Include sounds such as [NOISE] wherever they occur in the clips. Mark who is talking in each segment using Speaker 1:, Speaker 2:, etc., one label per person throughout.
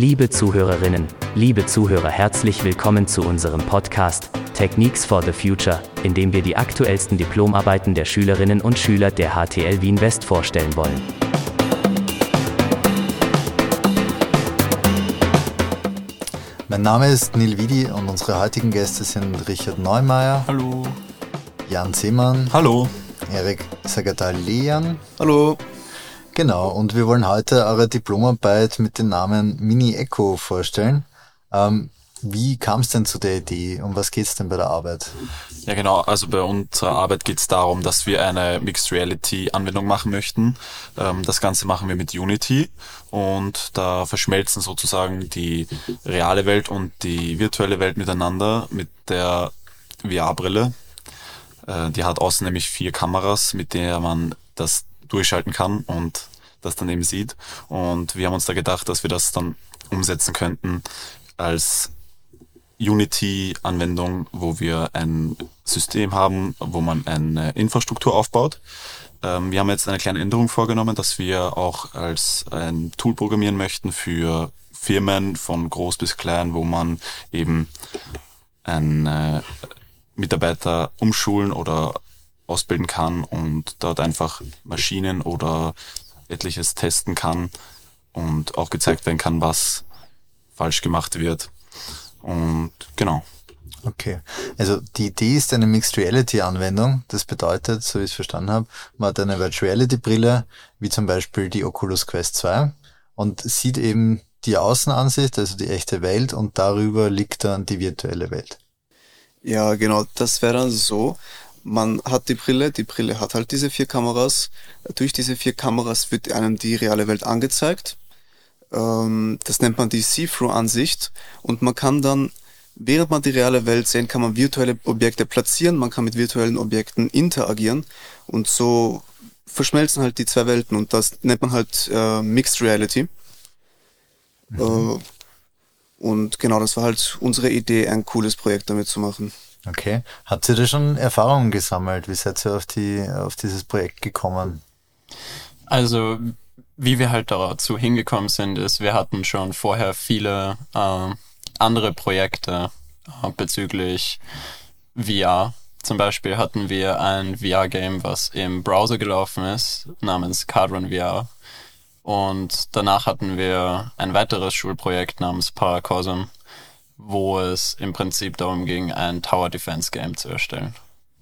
Speaker 1: Liebe Zuhörerinnen, liebe Zuhörer, herzlich willkommen zu unserem Podcast Techniques for the Future, in dem wir die aktuellsten Diplomarbeiten der Schülerinnen und Schüler der HTL Wien West vorstellen wollen.
Speaker 2: Mein Name ist Nil Widi und unsere heutigen Gäste sind Richard Neumeier.
Speaker 3: Hallo.
Speaker 2: Jan Seemann.
Speaker 3: Hallo.
Speaker 2: Erik Sagatal-Lehan.
Speaker 4: Hallo.
Speaker 2: Genau, und wir wollen heute eure Diplomarbeit mit dem Namen Mini Echo vorstellen. Ähm, wie kam es denn zu der Idee? Um was geht es denn bei der Arbeit?
Speaker 3: Ja, genau. Also bei unserer Arbeit geht es darum, dass wir eine Mixed Reality Anwendung machen möchten. Ähm, das Ganze machen wir mit Unity und da verschmelzen sozusagen die reale Welt und die virtuelle Welt miteinander mit der VR-Brille. Äh, die hat außen nämlich vier Kameras, mit der man das durchschalten kann und das dann eben sieht. Und wir haben uns da gedacht, dass wir das dann umsetzen könnten als Unity-Anwendung, wo wir ein System haben, wo man eine Infrastruktur aufbaut. Ähm, wir haben jetzt eine kleine Änderung vorgenommen, dass wir auch als ein Tool programmieren möchten für Firmen von groß bis klein, wo man eben einen Mitarbeiter umschulen oder ausbilden kann und dort einfach Maschinen oder etliches testen kann und auch gezeigt werden kann, was falsch gemacht wird. Und genau.
Speaker 2: Okay. Also die Idee ist eine Mixed Reality Anwendung. Das bedeutet, so wie ich es verstanden habe, man hat eine Virtual Reality Brille, wie zum Beispiel die Oculus Quest 2 und sieht eben die Außenansicht, also die echte Welt und darüber liegt dann die virtuelle Welt.
Speaker 4: Ja, genau. Das wäre dann so. Man hat die Brille, die Brille hat halt diese vier Kameras. Durch diese vier Kameras wird einem die reale Welt angezeigt. Ähm, das nennt man die See-Through-Ansicht und man kann dann, während man die reale Welt sehen, kann man virtuelle Objekte platzieren, man kann mit virtuellen Objekten interagieren und so verschmelzen halt die zwei Welten und das nennt man halt äh, Mixed Reality. Mhm. Äh, und genau, das war halt unsere Idee, ein cooles Projekt damit zu machen.
Speaker 2: Okay. Habt ihr da schon Erfahrungen gesammelt? Wie seid ihr auf, die, auf dieses Projekt gekommen?
Speaker 5: Also wie wir halt dazu hingekommen sind, ist, wir hatten schon vorher viele äh, andere Projekte äh, bezüglich VR. Zum Beispiel hatten wir ein VR-Game, was im Browser gelaufen ist, namens Cardrun VR. Und danach hatten wir ein weiteres Schulprojekt namens Paracosm, wo es im Prinzip darum ging, ein Tower Defense Game zu erstellen.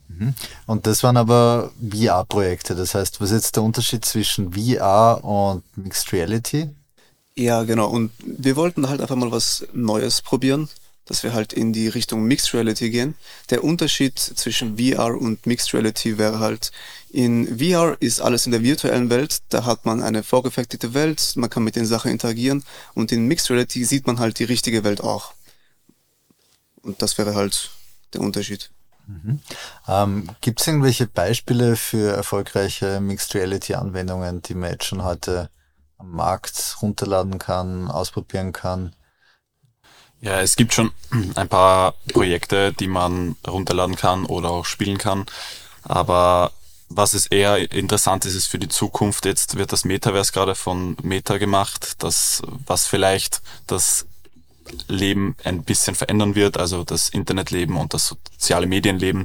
Speaker 2: Mhm. Und das waren aber VR-Projekte. Das heißt, was ist jetzt der Unterschied zwischen VR und Mixed Reality?
Speaker 4: Ja, genau. Und wir wollten halt einfach mal was Neues probieren, dass wir halt in die Richtung Mixed Reality gehen. Der Unterschied zwischen VR und Mixed Reality wäre halt, in VR ist alles in der virtuellen Welt, da hat man eine vorgefertigte Welt, man kann mit den Sachen interagieren und in Mixed Reality sieht man halt die richtige Welt auch. Und das wäre halt der Unterschied.
Speaker 2: Mhm. Ähm, Gibt es irgendwelche Beispiele für erfolgreiche Mixed Reality Anwendungen, die man jetzt schon heute am Markt runterladen kann, ausprobieren kann?
Speaker 3: Ja, es gibt schon ein paar Projekte, die man runterladen kann oder auch spielen kann. Aber was es eher interessant ist, ist für die Zukunft. Jetzt wird das Metaverse gerade von Meta gemacht, das, was vielleicht das Leben ein bisschen verändern wird, also das Internetleben und das soziale Medienleben.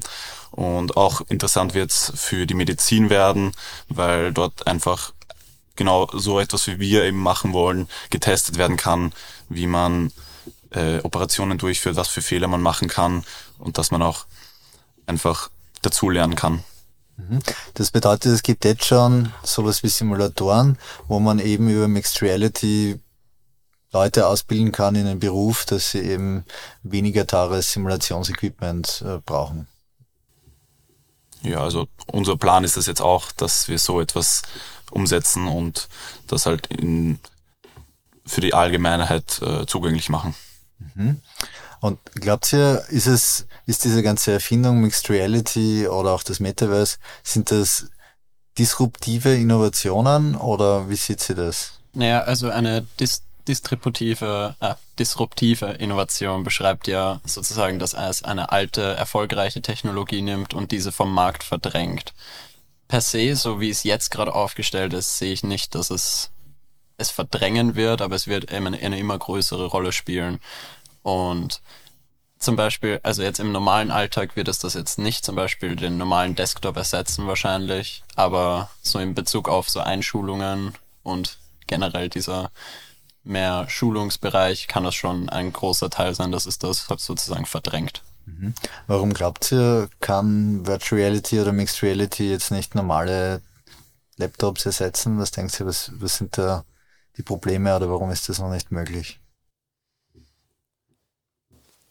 Speaker 3: Und auch interessant wird es für die Medizin werden, weil dort einfach genau so etwas, wie wir eben machen wollen, getestet werden kann, wie man äh, Operationen durchführt, was für Fehler man machen kann und dass man auch einfach dazulernen kann.
Speaker 2: Mhm. Das bedeutet, es gibt jetzt schon sowas wie Simulatoren, wo man eben über Mixed Reality Leute ausbilden kann in einen Beruf, dass sie eben weniger teures Simulationsequipment äh, brauchen.
Speaker 3: Ja, also unser Plan ist es jetzt auch, dass wir so etwas umsetzen und das halt in, für die Allgemeinheit äh, zugänglich machen.
Speaker 2: Mhm. Und glaubt ihr, ist es, ist diese ganze Erfindung Mixed Reality oder auch das Metaverse, sind das disruptive Innovationen oder wie sieht sie das?
Speaker 5: Naja, also eine dis distributive, äh, disruptive Innovation beschreibt ja sozusagen, dass es eine alte, erfolgreiche Technologie nimmt und diese vom Markt verdrängt. Per se, so wie es jetzt gerade aufgestellt ist, sehe ich nicht, dass es es verdrängen wird, aber es wird eine, eine immer größere Rolle spielen. Und zum Beispiel, also jetzt im normalen Alltag wird es das jetzt nicht zum Beispiel den normalen Desktop ersetzen wahrscheinlich, aber so in Bezug auf so Einschulungen und generell dieser mehr Schulungsbereich kann das schon ein großer Teil sein, dass es das sozusagen verdrängt.
Speaker 2: Mhm. Warum glaubt ihr, kann Virtual Reality oder Mixed Reality jetzt nicht normale Laptops ersetzen? Was denkt ihr, was, was sind da die Probleme oder warum ist das noch nicht möglich?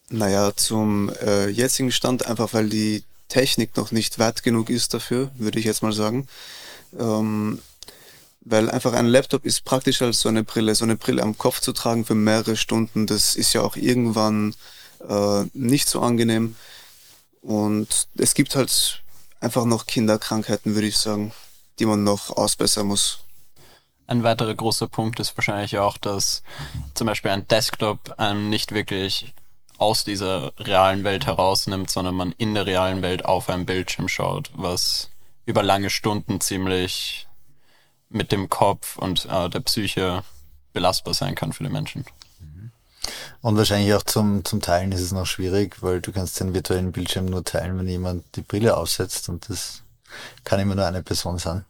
Speaker 4: Naja, zum äh, jetzigen Stand einfach, weil die Technik noch nicht weit genug ist dafür, würde ich jetzt mal sagen. Ähm, weil einfach ein Laptop ist praktischer als so eine Brille. So eine Brille am Kopf zu tragen für mehrere Stunden, das ist ja auch irgendwann äh, nicht so angenehm. Und es gibt halt einfach noch Kinderkrankheiten, würde ich sagen, die man noch ausbessern muss.
Speaker 5: Ein weiterer großer Punkt ist wahrscheinlich auch, dass zum Beispiel ein Desktop einem nicht wirklich aus dieser realen Welt herausnimmt, sondern man in der realen Welt auf einem Bildschirm schaut, was über lange Stunden ziemlich mit dem Kopf und äh, der Psyche belastbar sein kann für die Menschen.
Speaker 2: Und wahrscheinlich auch zum, zum Teilen ist es noch schwierig, weil du kannst den virtuellen Bildschirm nur teilen, wenn jemand die Brille aufsetzt und das kann immer nur eine Person sein.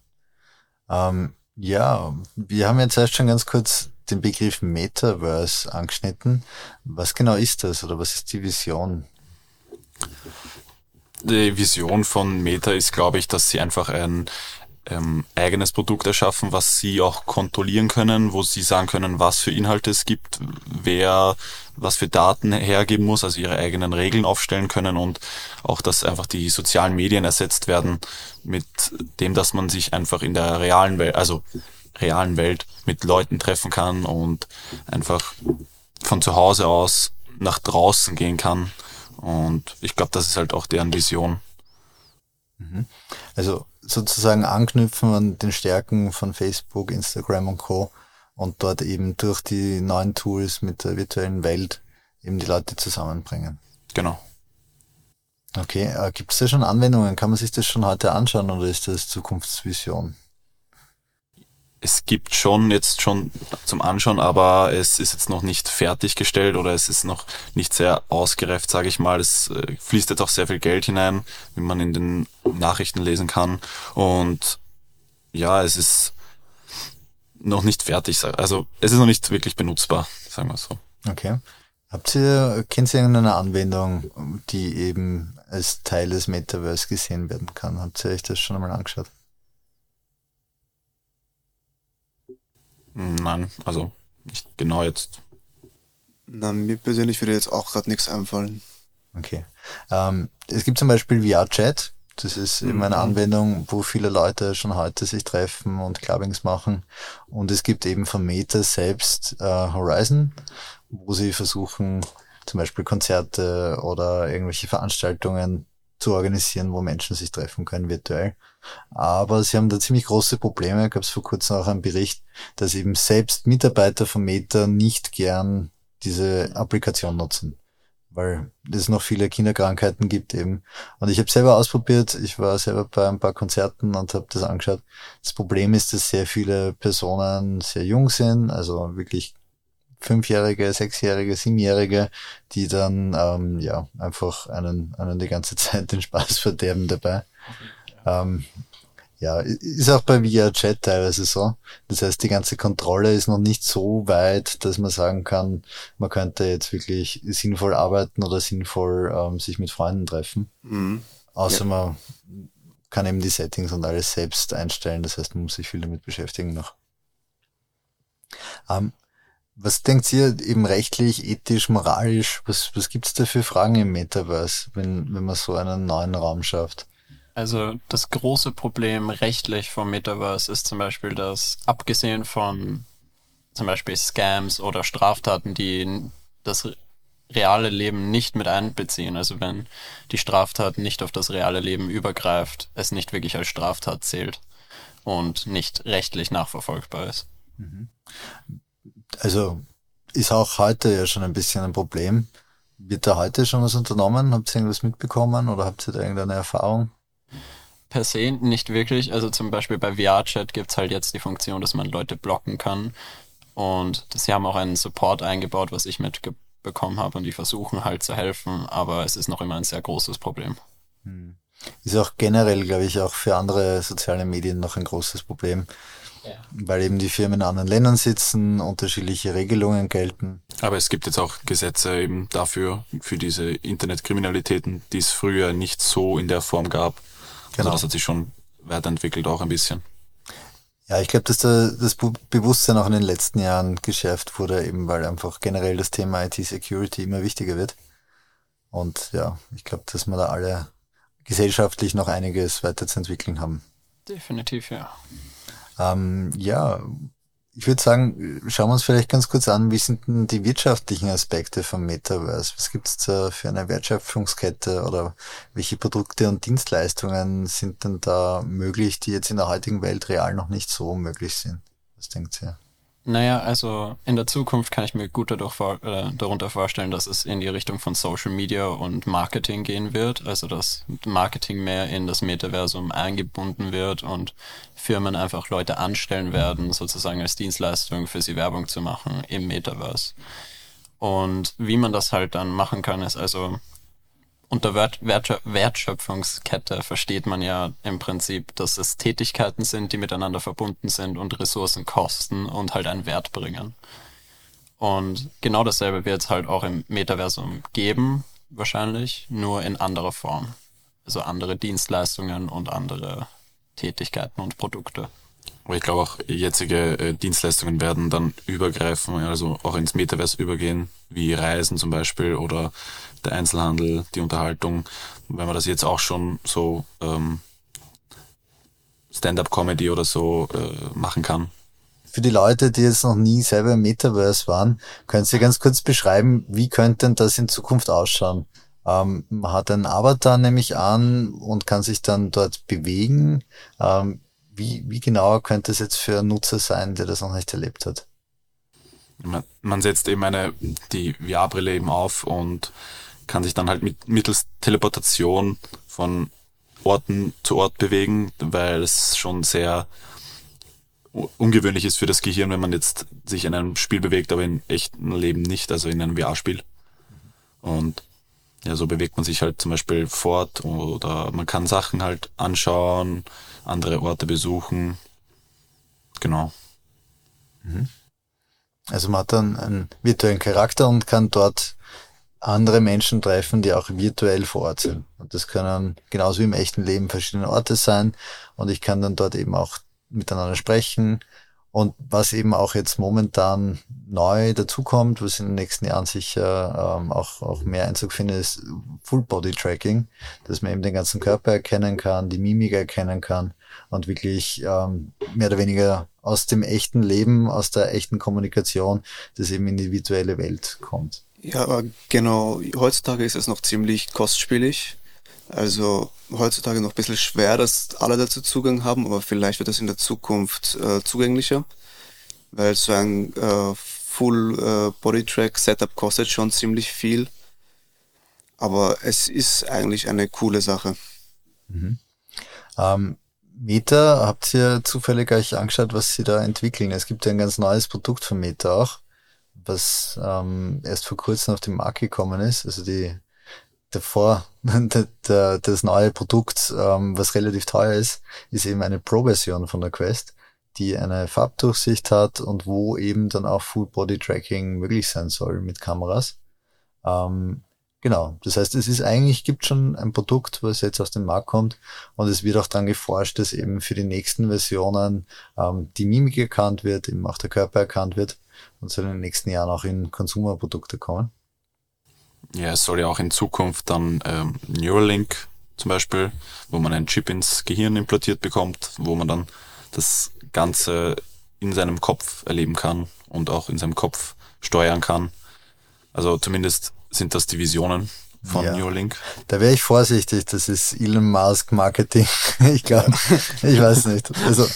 Speaker 2: Ähm, ja, wir haben jetzt erst schon ganz kurz den Begriff Metaverse angeschnitten. Was genau ist das oder was ist die Vision?
Speaker 3: Die Vision von Meta ist, glaube ich, dass sie einfach ein ähm, eigenes Produkt erschaffen, was sie auch kontrollieren können, wo sie sagen können, was für Inhalte es gibt, wer was für Daten hergeben muss, also ihre eigenen Regeln aufstellen können und auch, dass einfach die sozialen Medien ersetzt werden mit dem, dass man sich einfach in der realen Welt, also realen Welt mit Leuten treffen kann und einfach von zu Hause aus nach draußen gehen kann. Und ich glaube, das ist halt auch deren Vision.
Speaker 2: Mhm. Also sozusagen anknüpfen an den Stärken von Facebook, Instagram und Co. und dort eben durch die neuen Tools mit der virtuellen Welt eben die Leute zusammenbringen.
Speaker 3: Genau.
Speaker 2: Okay, äh, gibt es da schon Anwendungen? Kann man sich das schon heute anschauen oder ist das Zukunftsvision?
Speaker 3: Es gibt schon jetzt schon zum Anschauen, aber es ist jetzt noch nicht fertiggestellt oder es ist noch nicht sehr ausgereift, sage ich mal. Es äh, fließt jetzt auch sehr viel Geld hinein, wie man in den Nachrichten lesen kann. Und ja, es ist noch nicht fertig. Also es ist noch nicht wirklich benutzbar, sagen wir so.
Speaker 2: Okay. Habt ihr, kennt ihr irgendeine Anwendung, die eben als Teil des Metaverse gesehen werden kann? Habt ihr euch das schon einmal angeschaut?
Speaker 3: Nein, also nicht genau jetzt.
Speaker 4: Na, mir persönlich würde jetzt auch gerade nichts einfallen.
Speaker 2: Okay. Ähm, es gibt zum Beispiel VR-Chat. Das ist mhm. eben eine Anwendung, wo viele Leute schon heute sich treffen und Clubbings machen. Und es gibt eben von Meta selbst äh, Horizon, wo sie versuchen, zum Beispiel Konzerte oder irgendwelche Veranstaltungen zu organisieren, wo Menschen sich treffen können virtuell. Aber sie haben da ziemlich große Probleme. Gab es vor kurzem auch einen Bericht, dass eben selbst Mitarbeiter von Meta nicht gern diese Applikation nutzen, weil es noch viele Kinderkrankheiten gibt eben. Und ich habe selber ausprobiert, ich war selber bei ein paar Konzerten und habe das angeschaut. Das Problem ist, dass sehr viele Personen sehr jung sind, also wirklich Fünfjährige, Sechsjährige, Siebenjährige, die dann ähm, ja einfach einen, einen die ganze [LAUGHS] Zeit den Spaß verderben dabei. Ähm, ja, ist auch bei VR-Chat teilweise so. Das heißt, die ganze Kontrolle ist noch nicht so weit, dass man sagen kann, man könnte jetzt wirklich sinnvoll arbeiten oder sinnvoll ähm, sich mit Freunden treffen. Mhm. Außer ja. man kann eben die Settings und alles selbst einstellen. Das heißt, man muss sich viel damit beschäftigen noch. Ähm, was denkt ihr eben rechtlich, ethisch, moralisch? Was, was gibt's da für Fragen im Metaverse, wenn, wenn man so einen neuen Raum schafft?
Speaker 5: Also das große Problem rechtlich vom Metaverse ist zum Beispiel, dass abgesehen von zum Beispiel Scams oder Straftaten, die das reale Leben nicht mit einbeziehen, also wenn die Straftat nicht auf das reale Leben übergreift, es nicht wirklich als Straftat zählt und nicht rechtlich nachverfolgbar ist. Mhm.
Speaker 2: Also ist auch heute ja schon ein bisschen ein Problem. Wird da heute schon was unternommen? Habt ihr irgendwas mitbekommen oder habt ihr da irgendeine Erfahrung?
Speaker 5: Per se nicht wirklich. Also zum Beispiel bei VR-Chat gibt's halt jetzt die Funktion, dass man Leute blocken kann. Und sie haben auch einen Support eingebaut, was ich mitbekommen habe. Und die versuchen halt zu helfen, aber es ist noch immer ein sehr großes Problem.
Speaker 2: Hm. Ist auch generell, glaube ich, auch für andere soziale Medien noch ein großes Problem. Ja. Weil eben die Firmen in anderen Ländern sitzen, unterschiedliche Regelungen gelten.
Speaker 3: Aber es gibt jetzt auch Gesetze eben dafür, für diese Internetkriminalitäten, die es früher nicht so in der Form gab. Also genau. Also das hat sich schon weiterentwickelt auch ein bisschen.
Speaker 2: Ja, ich glaube, dass da das Bewusstsein auch in den letzten Jahren geschärft wurde, eben weil einfach generell das Thema IT-Security immer wichtiger wird. Und ja, ich glaube, dass wir da alle gesellschaftlich noch einiges weiterzuentwickeln haben.
Speaker 5: Definitiv, ja.
Speaker 2: Ähm, ja, ich würde sagen, schauen wir uns vielleicht ganz kurz an, wie sind denn die wirtschaftlichen Aspekte vom Metaverse? Was gibt es da für eine Wertschöpfungskette oder welche Produkte und Dienstleistungen sind denn da möglich, die jetzt in der heutigen Welt real noch nicht so möglich sind? Was denkt ihr?
Speaker 5: Naja, also in der Zukunft kann ich mir gut dadurch äh, darunter vorstellen, dass es in die Richtung von Social Media und Marketing gehen wird. Also dass Marketing mehr in das Metaversum eingebunden wird und Firmen einfach Leute anstellen werden, sozusagen als Dienstleistung für sie Werbung zu machen im Metaverse. Und wie man das halt dann machen kann, ist also unter Wert, Wertschöpfungskette versteht man ja im Prinzip, dass es Tätigkeiten sind, die miteinander verbunden sind und Ressourcen kosten und halt einen Wert bringen. Und genau dasselbe wird es halt auch im Metaversum geben, wahrscheinlich, nur in anderer Form. Also andere Dienstleistungen und andere Tätigkeiten und Produkte.
Speaker 3: Aber ich glaube auch jetzige äh, Dienstleistungen werden dann übergreifen, also auch ins Metaverse übergehen, wie Reisen zum Beispiel oder der Einzelhandel, die Unterhaltung, wenn man das jetzt auch schon so ähm, Stand-up-Comedy oder so äh, machen kann.
Speaker 2: Für die Leute, die jetzt noch nie selber im Metaverse waren, können Sie ganz kurz beschreiben, wie könnte denn das in Zukunft ausschauen? Ähm, man hat einen Avatar nämlich an und kann sich dann dort bewegen. Ähm, wie, wie genauer könnte es jetzt für einen Nutzer sein, der das noch nicht erlebt hat?
Speaker 3: Man, man setzt eben eine, die VR-Brille eben auf und kann sich dann halt mit, mittels Teleportation von Orten zu Ort bewegen, weil es schon sehr ungewöhnlich ist für das Gehirn, wenn man jetzt sich in einem Spiel bewegt, aber in echten Leben nicht, also in einem VR-Spiel. Und ja, so bewegt man sich halt zum Beispiel fort oder man kann Sachen halt anschauen, andere Orte besuchen. Genau.
Speaker 2: Mhm. Also man hat dann einen virtuellen Charakter und kann dort andere Menschen treffen, die auch virtuell vor Ort sind. Und das können genauso wie im echten Leben verschiedene Orte sein. Und ich kann dann dort eben auch miteinander sprechen. Und was eben auch jetzt momentan neu dazukommt, was in den nächsten Jahren sicher ähm, auch, auch mehr Einzug findet, ist Full Body Tracking, dass man eben den ganzen Körper erkennen kann, die Mimik erkennen kann und wirklich ähm, mehr oder weniger aus dem echten Leben, aus der echten Kommunikation, das eben in die virtuelle Welt kommt.
Speaker 4: Ja, genau. Heutzutage ist es noch ziemlich kostspielig. Also heutzutage noch ein bisschen schwer, dass alle dazu Zugang haben, aber vielleicht wird das in der Zukunft äh, zugänglicher, weil so ein äh, Full äh, kostet schon ziemlich viel. Aber es ist eigentlich eine coole Sache.
Speaker 2: Mhm. Ähm, Meta, habt ihr zufällig euch angeschaut, was sie da entwickeln? Es gibt ja ein ganz neues Produkt von Meta auch was ähm, erst vor kurzem auf den Markt gekommen ist. Also die davor [LAUGHS] das neue Produkt, ähm, was relativ teuer ist, ist eben eine Pro-Version von der Quest, die eine Farbdurchsicht hat und wo eben dann auch Full Body Tracking möglich sein soll mit Kameras. Ähm, genau. Das heißt, es ist eigentlich, gibt schon ein Produkt, was jetzt aus dem Markt kommt und es wird auch dann geforscht, dass eben für die nächsten Versionen ähm, die Mimik erkannt wird, eben auch der Körper erkannt wird und soll in den nächsten Jahren auch in Konsumerprodukte kommen?
Speaker 3: Ja, es soll ja auch in Zukunft dann ähm, Neuralink zum Beispiel, wo man einen Chip ins Gehirn implantiert bekommt, wo man dann das Ganze in seinem Kopf erleben kann und auch in seinem Kopf steuern kann. Also zumindest sind das die Visionen von ja. Neuralink.
Speaker 2: Da wäre ich vorsichtig, das ist Elon Musk Marketing. [LAUGHS] ich glaube, ich weiß nicht. Also,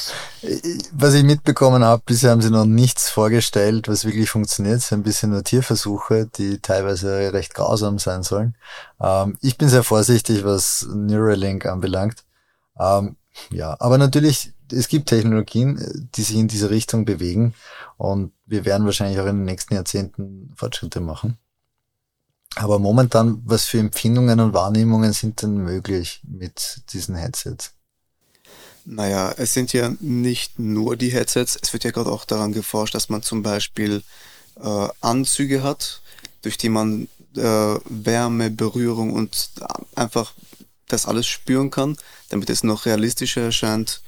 Speaker 2: was ich mitbekommen habe, bisher haben sie noch nichts vorgestellt, was wirklich funktioniert. Es sind ein bisschen nur Tierversuche, die teilweise recht grausam sein sollen. Ähm, ich bin sehr vorsichtig, was Neuralink anbelangt. Ähm, ja, aber natürlich, es gibt Technologien, die sich in diese Richtung bewegen und wir werden wahrscheinlich auch in den nächsten Jahrzehnten Fortschritte machen. Aber momentan, was für Empfindungen und Wahrnehmungen sind denn möglich mit diesen Headsets?
Speaker 4: Naja, es sind ja nicht nur die Headsets, es wird ja gerade auch daran geforscht, dass man zum Beispiel äh, Anzüge hat, durch die man äh, Wärme, Berührung und einfach das alles spüren kann, damit es noch realistischer erscheint.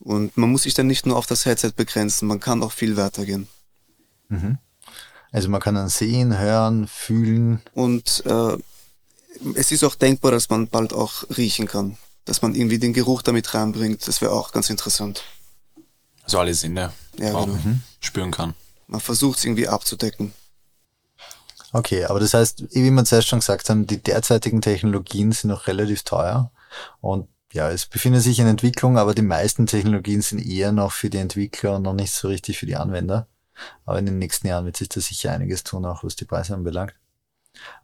Speaker 4: Und man muss sich dann nicht nur auf das Headset begrenzen, man kann auch viel weiter gehen.
Speaker 2: Mhm. Also man kann dann sehen, hören, fühlen.
Speaker 4: Und äh, es ist auch denkbar, dass man bald auch riechen kann. Dass man irgendwie den Geruch damit reinbringt. Das wäre auch ganz interessant.
Speaker 3: Also alle Sinne
Speaker 4: ja, genau.
Speaker 3: mhm. spüren kann.
Speaker 4: Man versucht es irgendwie abzudecken.
Speaker 2: Okay, aber das heißt, wie wir zuerst schon gesagt haben, die derzeitigen Technologien sind noch relativ teuer. Und ja, es befindet sich in Entwicklung, aber die meisten Technologien sind eher noch für die Entwickler und noch nicht so richtig für die Anwender. Aber in den nächsten Jahren wird sich da sicher einiges tun, auch was die Preise anbelangt.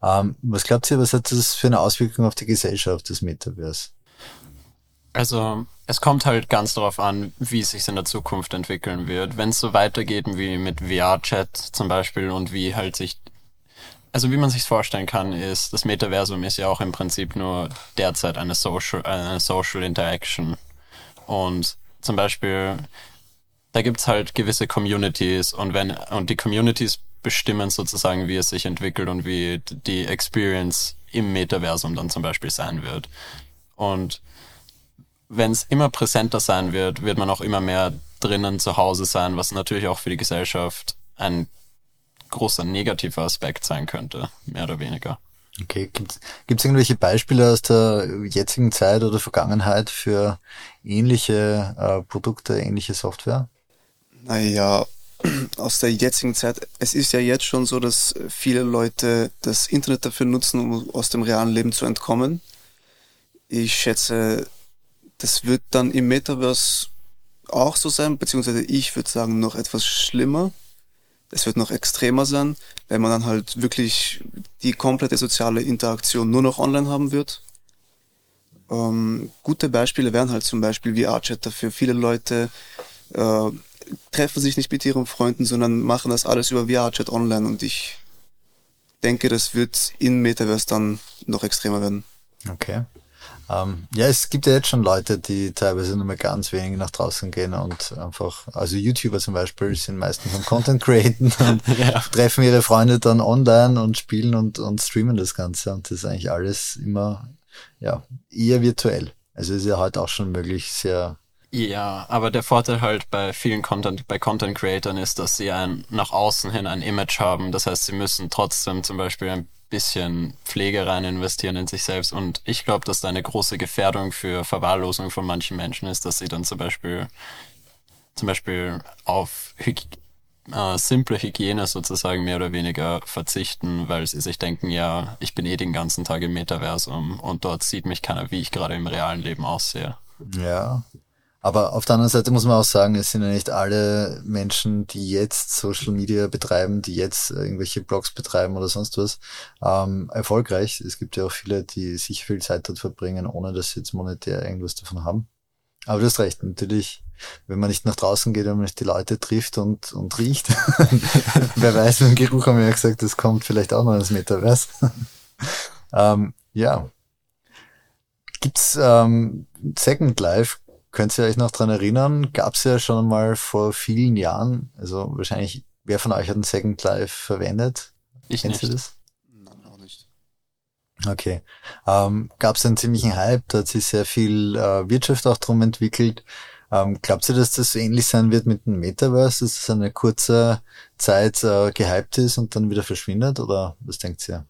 Speaker 2: Ähm, was glaubt ihr, was hat das für eine Auswirkung auf die Gesellschaft, das Metaverse?
Speaker 5: Also es kommt halt ganz darauf an, wie es sich in der Zukunft entwickeln wird. Wenn es so weitergeht wie mit VR-Chat zum Beispiel und wie halt sich also wie man sich vorstellen kann, ist, das Metaversum ist ja auch im Prinzip nur derzeit eine Social, eine Social Interaction. Und zum Beispiel, da gibt's halt gewisse Communities und wenn, und die Communities bestimmen sozusagen, wie es sich entwickelt und wie die Experience im Metaversum dann zum Beispiel sein wird. Und wenn es immer präsenter sein wird, wird man auch immer mehr drinnen zu Hause sein, was natürlich auch für die Gesellschaft ein großer negativer Aspekt sein könnte, mehr oder weniger.
Speaker 2: Okay, gibt's gibt's irgendwelche Beispiele aus der jetzigen Zeit oder Vergangenheit für ähnliche äh, Produkte, ähnliche Software?
Speaker 4: Naja, aus der jetzigen Zeit, es ist ja jetzt schon so, dass viele Leute das Internet dafür nutzen, um aus dem realen Leben zu entkommen. Ich schätze, das wird dann im Metaverse auch so sein, beziehungsweise ich würde sagen noch etwas schlimmer. Es wird noch extremer sein, wenn man dann halt wirklich die komplette soziale Interaktion nur noch online haben wird. Ähm, gute Beispiele wären halt zum Beispiel VR-Chat dafür. Viele Leute äh, treffen sich nicht mit ihren Freunden, sondern machen das alles über VR-Chat online und ich denke, das wird in Metaverse dann noch extremer werden.
Speaker 2: Okay. Ähm, ja, es gibt ja jetzt schon Leute, die teilweise nur mehr ganz wenig nach draußen gehen und einfach, also YouTuber zum Beispiel sind meistens am Content createn [LAUGHS] und ja. treffen ihre Freunde dann online und spielen und, und streamen das Ganze und das ist eigentlich alles immer, ja, eher virtuell. Also ist ja heute auch schon möglich, sehr
Speaker 5: ja, aber der Vorteil halt bei vielen Content, bei Content Creatern ist, dass sie ein, nach außen hin ein Image haben. Das heißt, sie müssen trotzdem zum Beispiel ein bisschen Pflege rein investieren in sich selbst. Und ich glaube, dass da eine große Gefährdung für Verwahrlosung von manchen Menschen ist, dass sie dann zum Beispiel, zum Beispiel auf Hyg äh, simple Hygiene sozusagen mehr oder weniger verzichten, weil sie sich denken, ja, ich bin eh den ganzen Tag im Metaversum und dort sieht mich keiner, wie ich gerade im realen Leben aussehe.
Speaker 2: Ja, aber auf der anderen Seite muss man auch sagen, es sind ja nicht alle Menschen, die jetzt Social Media betreiben, die jetzt irgendwelche Blogs betreiben oder sonst was, ähm, erfolgreich. Es gibt ja auch viele, die sich viel Zeit dort verbringen, ohne dass sie jetzt monetär irgendwas davon haben. Aber du hast recht, natürlich, wenn man nicht nach draußen geht, wenn man nicht die Leute trifft und, und riecht, [LAUGHS] wer weiß, mit dem Geruch haben wir ja gesagt, das kommt vielleicht auch noch ins Metaverse. [LAUGHS] ähm, ja. Gibt's ähm, Second Life Könnt ihr euch noch dran erinnern? Gab es ja schon mal vor vielen Jahren. Also wahrscheinlich, wer von euch hat ein Second Life verwendet?
Speaker 5: Ich
Speaker 2: Kennt
Speaker 5: nicht.
Speaker 2: ihr das?
Speaker 4: Nein, auch nicht.
Speaker 2: Okay. Ähm, Gab es einen ziemlichen Hype, da hat sich sehr viel äh, Wirtschaft auch drum entwickelt. Ähm, glaubt ihr, dass das so ähnlich sein wird mit dem Metaverse, dass es eine kurze Zeit äh, gehypt ist und dann wieder verschwindet? Oder was denkt ihr?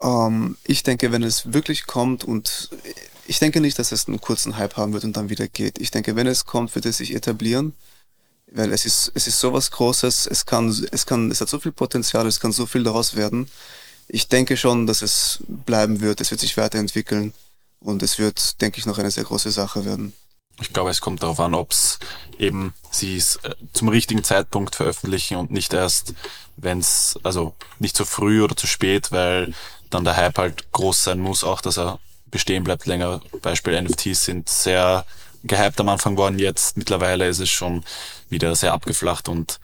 Speaker 4: Ähm, ich denke, wenn es wirklich kommt und ich denke nicht, dass es einen kurzen Hype haben wird und dann wieder geht. Ich denke, wenn es kommt, wird es sich etablieren, weil es ist, es ist sowas Großes, es kann, es kann, es hat so viel Potenzial, es kann so viel daraus werden. Ich denke schon, dass es bleiben wird, es wird sich weiterentwickeln und es wird, denke ich, noch eine sehr große Sache werden.
Speaker 3: Ich glaube, es kommt darauf an, ob es eben sie es äh, zum richtigen Zeitpunkt veröffentlichen und nicht erst, wenn es, also nicht zu früh oder zu spät, weil dann der Hype halt groß sein muss, auch dass er bestehen bleibt länger. Beispiel NFTs sind sehr gehypt am Anfang worden, jetzt mittlerweile ist es schon wieder sehr abgeflacht und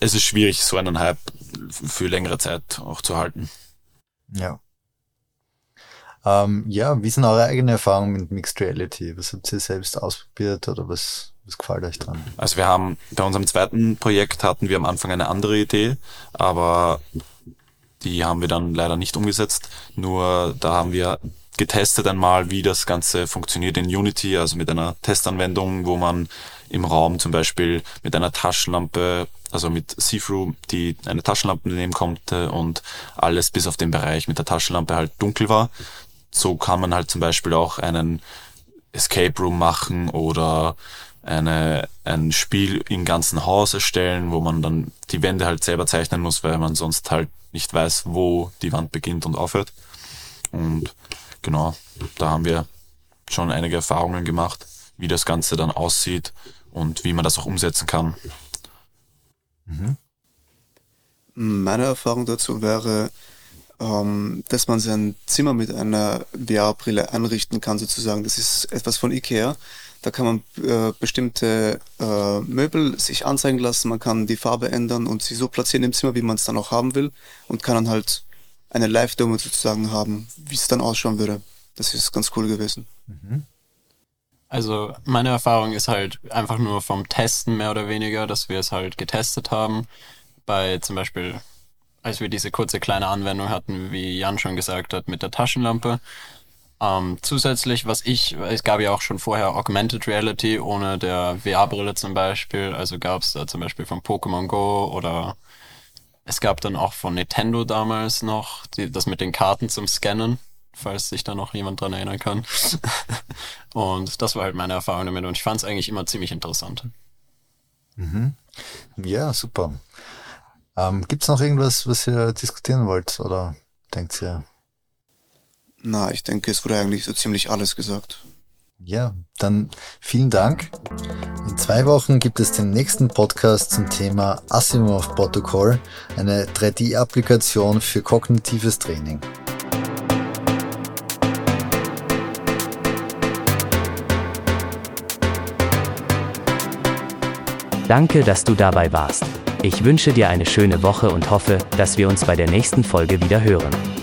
Speaker 3: es ist schwierig, so einen Hype für längere Zeit auch zu halten.
Speaker 2: Ja. Ähm, ja, wie sind eure eigenen Erfahrungen mit Mixed Reality? Was habt ihr selbst ausprobiert oder was, was gefällt euch dran?
Speaker 3: Also wir haben bei unserem zweiten Projekt hatten wir am Anfang eine andere Idee, aber die haben wir dann leider nicht umgesetzt. Nur da haben wir getestet einmal, wie das Ganze funktioniert in Unity, also mit einer Testanwendung, wo man im Raum zum Beispiel mit einer Taschenlampe, also mit See-Through, die eine Taschenlampe nehmen konnte und alles bis auf den Bereich mit der Taschenlampe halt dunkel war. So kann man halt zum Beispiel auch einen Escape Room machen oder eine, ein Spiel im ganzen Haus erstellen, wo man dann die Wände halt selber zeichnen muss, weil man sonst halt nicht weiß, wo die Wand beginnt und aufhört. Und genau, da haben wir schon einige Erfahrungen gemacht, wie das Ganze dann aussieht und wie man das auch umsetzen kann.
Speaker 4: Mhm. Meine Erfahrung dazu wäre, ähm, dass man sein Zimmer mit einer VR-Brille einrichten kann, sozusagen. Das ist etwas von Ikea. Da kann man äh, bestimmte äh, Möbel sich anzeigen lassen, man kann die Farbe ändern und sie so platzieren im Zimmer, wie man es dann auch haben will und kann dann halt eine Live-Demo sozusagen haben, wie es dann ausschauen würde. Das ist ganz cool gewesen. Mhm.
Speaker 5: Also meine Erfahrung ist halt einfach nur vom Testen mehr oder weniger, dass wir es halt getestet haben. Bei zum Beispiel, als wir diese kurze kleine Anwendung hatten, wie Jan schon gesagt hat, mit der Taschenlampe, ähm, zusätzlich, was ich, es gab ja auch schon vorher Augmented Reality ohne der VR-Brille zum Beispiel. Also gab es da zum Beispiel von Pokémon Go oder es gab dann auch von Nintendo damals noch die, das mit den Karten zum Scannen, falls sich da noch jemand dran erinnern kann. [LAUGHS] und das war halt meine Erfahrung damit und ich fand es eigentlich immer ziemlich interessant.
Speaker 2: Mhm. Ja, super. Ähm, Gibt es noch irgendwas, was ihr diskutieren wollt oder denkt ihr,
Speaker 4: na, ich denke, es wurde eigentlich so ziemlich alles gesagt.
Speaker 2: Ja, dann vielen Dank. In zwei Wochen gibt es den nächsten Podcast zum Thema Asimov Protocol, eine 3D-Applikation für kognitives Training.
Speaker 1: Danke, dass du dabei warst. Ich wünsche dir eine schöne Woche und hoffe, dass wir uns bei der nächsten Folge wieder hören.